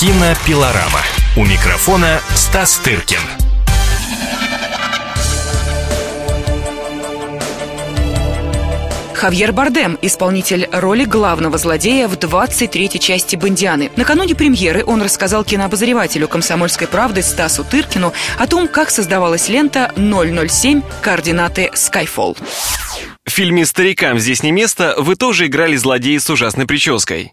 Кинопилорама. У микрофона Стас Тыркин. Хавьер Бардем, исполнитель роли главного злодея в 23-й части «Бондианы». Накануне премьеры он рассказал кинообозревателю «Комсомольской правды» Стасу Тыркину о том, как создавалась лента «007. Координаты Skyfall». В фильме «Старикам здесь не место» вы тоже играли злодея с ужасной прической.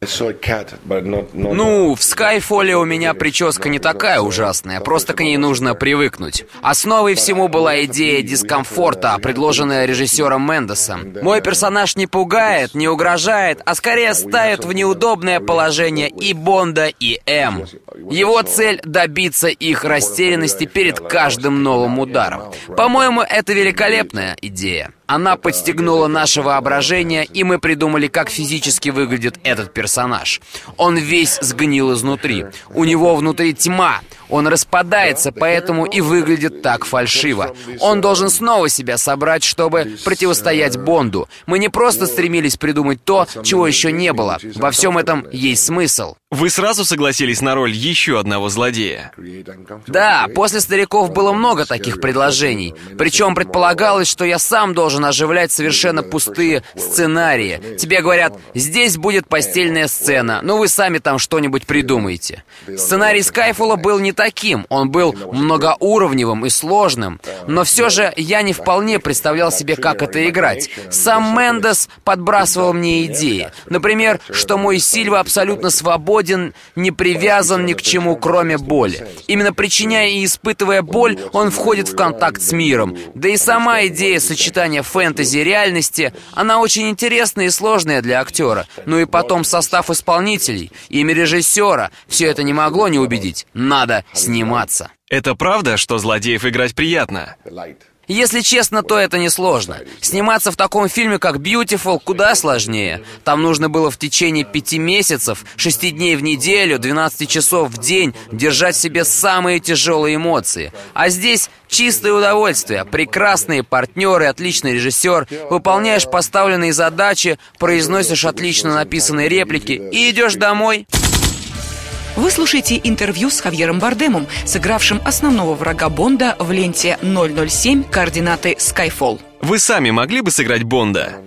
Ну, в Скайфоле у меня прическа не такая ужасная, просто к ней нужно привыкнуть. Основой всему была идея дискомфорта, предложенная режиссером Мендесом. Мой персонаж не пугает, не угрожает, а скорее ставит в неудобное положение и Бонда, и М. Его цель — добиться их растерянности перед каждым новым ударом. По-моему, это великолепная идея. Она подстегнула наше воображение, и мы придумали, как физически выглядит этот персонаж. Он весь сгнил изнутри. У него внутри тьма. Он распадается, поэтому и выглядит так фальшиво. Он должен снова себя собрать, чтобы противостоять Бонду. Мы не просто стремились придумать то, чего еще не было. Во всем этом есть смысл. Вы сразу согласились на роль еще одного злодея? Да, после «Стариков» было много таких предложений. Причем предполагалось, что я сам должен оживлять совершенно пустые сценарии. Тебе говорят, здесь будет постельная сцена, но вы сами там что-нибудь придумаете. Сценарий Скайфола был не таким, он был многоуровневым и сложным. Но все же я не вполне представлял себе, как это играть. Сам Мендес подбрасывал мне идеи. Например, что мой Сильва абсолютно свободен, не привязан ни к чему, кроме боли. Именно причиняя и испытывая боль, он входит в контакт с миром. Да и сама идея сочетания фэнтези и реальности, она очень интересная и сложная для актера. Ну и потом состав исполнителей, имя режиссера, все это не могло не убедить. Надо сниматься. Это правда, что злодеев играть приятно? Если честно, то это несложно. Сниматься в таком фильме, как «Beautiful», куда сложнее. Там нужно было в течение пяти месяцев, шести дней в неделю, 12 часов в день держать в себе самые тяжелые эмоции. А здесь чистое удовольствие, прекрасные партнеры, отличный режиссер, выполняешь поставленные задачи, произносишь отлично написанные реплики и идешь домой. Вы слушаете интервью с Хавьером Бардемом, сыгравшим основного врага Бонда в ленте 007 координаты Skyfall. Вы сами могли бы сыграть Бонда?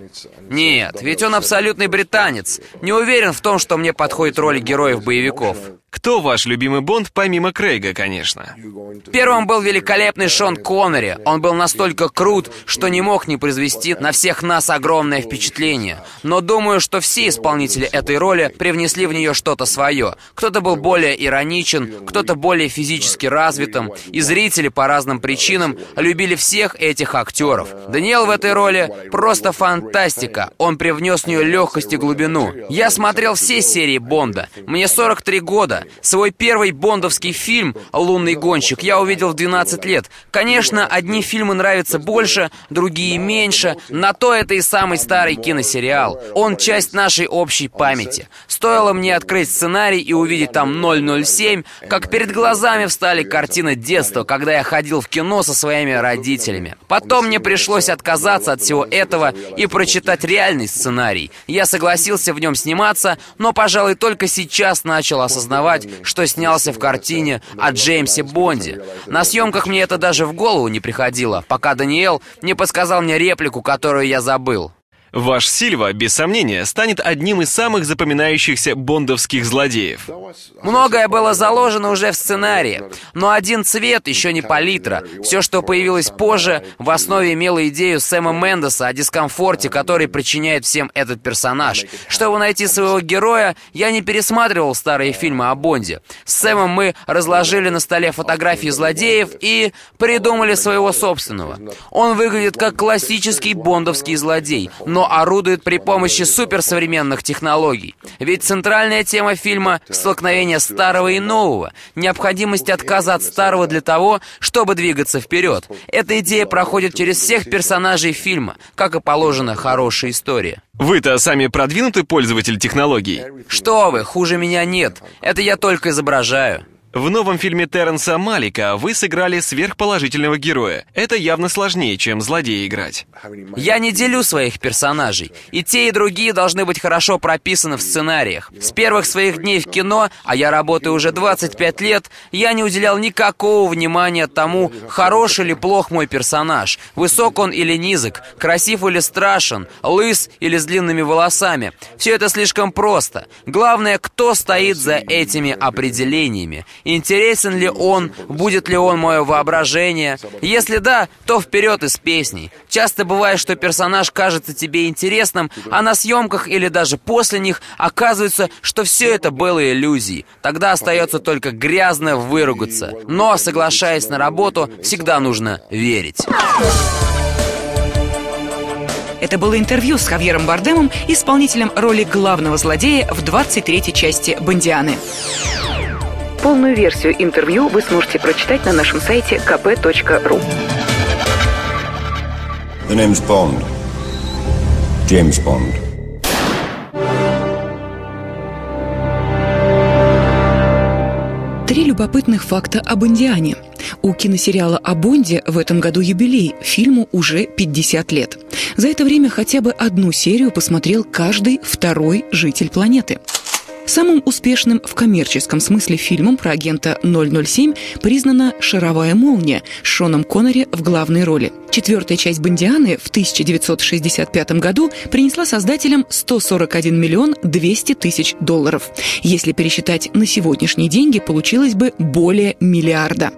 Нет, ведь он абсолютный британец. Не уверен в том, что мне подходит роль героев-боевиков. Кто ваш любимый Бонд, помимо Крейга, конечно? Первым был великолепный Шон Коннери. Он был настолько крут, что не мог не произвести на всех нас огромное впечатление. Но думаю, что все исполнители этой роли привнесли в нее что-то свое. Кто-то был более ироничен, кто-то более физически развитым, и зрители по разным причинам любили всех этих актеров. Даниэл в этой роли просто фантастика. Он привнес в нее легкость и глубину. Я смотрел все серии Бонда. Мне 43 года. Свой первый бондовский фильм «Лунный гонщик» я увидел в 12 лет. Конечно, одни фильмы нравятся больше, другие меньше. На то это и самый старый киносериал. Он часть нашей общей памяти. Стоило мне открыть сценарий и увидеть там 007, как перед глазами встали картины детства, когда я ходил в кино со своими родителями. Потом мне пришлось отказаться от всего этого и прочитать реальный сценарий. Я согласился в нем сниматься, но, пожалуй, только сейчас начал осознавать, осознавать, что снялся в картине о Джеймсе Бонде. На съемках мне это даже в голову не приходило, пока Даниэл не подсказал мне реплику, которую я забыл. Ваш Сильва, без сомнения, станет одним из самых запоминающихся бондовских злодеев. Многое было заложено уже в сценарии, но один цвет еще не палитра. Все, что появилось позже, в основе имело идею Сэма Мендеса о дискомфорте, который причиняет всем этот персонаж. Чтобы найти своего героя, я не пересматривал старые фильмы о Бонде. С Сэмом мы разложили на столе фотографии злодеев и придумали своего собственного. Он выглядит как классический бондовский злодей, но но орудует при помощи суперсовременных технологий. Ведь центральная тема фильма — столкновение старого и нового, необходимость отказа от старого для того, чтобы двигаться вперед. Эта идея проходит через всех персонажей фильма, как и положено хорошей истории. Вы-то сами продвинутый пользователь технологий? Что вы, хуже меня нет. Это я только изображаю. В новом фильме Терренса Малика вы сыграли сверхположительного героя. Это явно сложнее, чем злодея играть. Я не делю своих персонажей. И те, и другие должны быть хорошо прописаны в сценариях. С первых своих дней в кино, а я работаю уже 25 лет, я не уделял никакого внимания тому, хорош или плох мой персонаж, высок он или низок, красив или страшен, лыс или с длинными волосами. Все это слишком просто. Главное, кто стоит за этими определениями. Интересен ли он, будет ли он мое воображение? Если да, то вперед из песней. Часто бывает, что персонаж кажется тебе интересным, а на съемках или даже после них оказывается, что все это было иллюзией. Тогда остается только грязно выругаться. Но, соглашаясь на работу, всегда нужно верить. Это было интервью с Хавьером Бардемом, исполнителем роли главного злодея в 23-й части «Бондианы». Полную версию интервью вы сможете прочитать на нашем сайте kp.ru. The name's Bond. James Bond. Три любопытных факта об Индиане. У киносериала о Бонде в этом году юбилей, фильму уже 50 лет. За это время хотя бы одну серию посмотрел каждый второй житель планеты – Самым успешным в коммерческом смысле фильмом про агента 007 признана «Шаровая молния» с Шоном Коннери в главной роли. Четвертая часть «Бондианы» в 1965 году принесла создателям 141 миллион 200 тысяч долларов. Если пересчитать на сегодняшние деньги, получилось бы более миллиарда.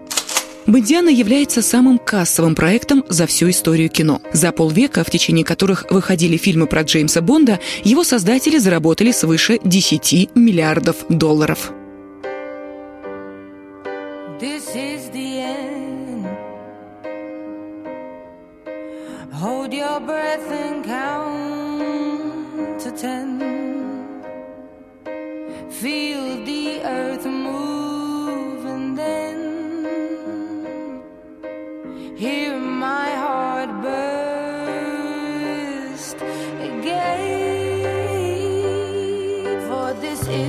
«Бондиана» является самым кассовым проектом за всю историю кино. За полвека, в течение которых выходили фильмы про Джеймса Бонда, его создатели заработали свыше 10 миллиардов долларов. Feel the earth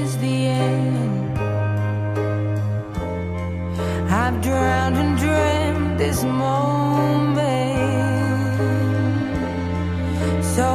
is the end. I've drowned and dreamt this moment. So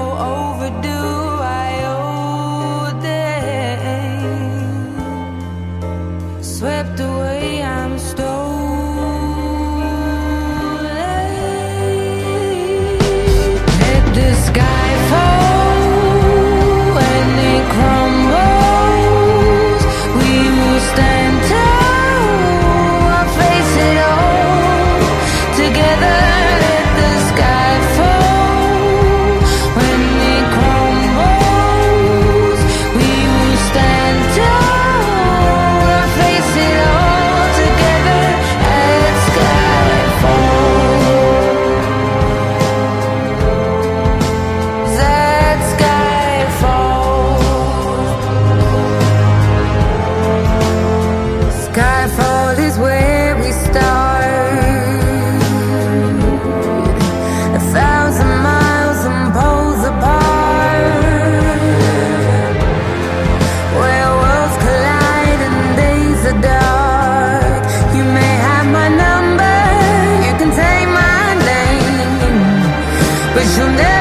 Skyfall is where we start. A thousand miles and poles apart. Where worlds collide and days are dark. You may have my number, you can take my name, but you'll never.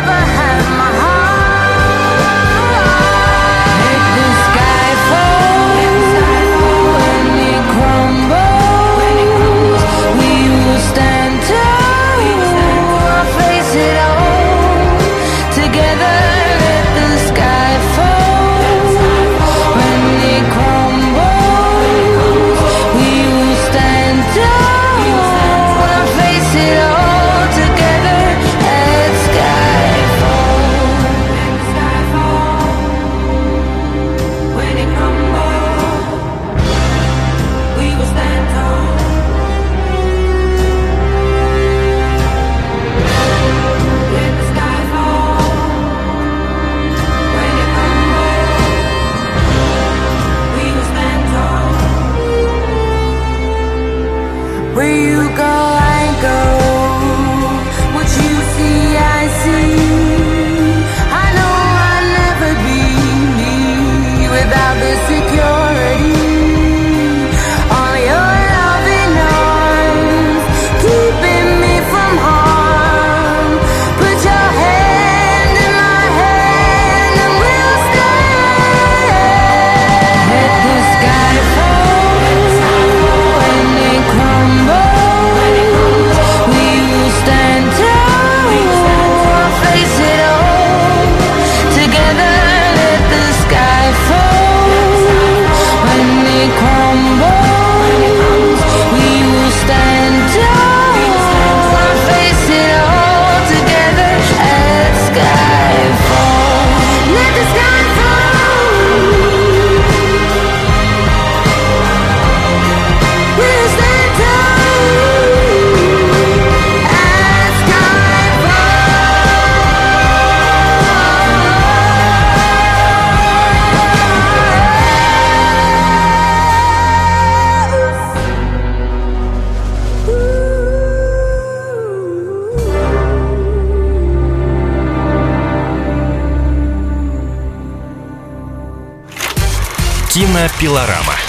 Кинопилорама.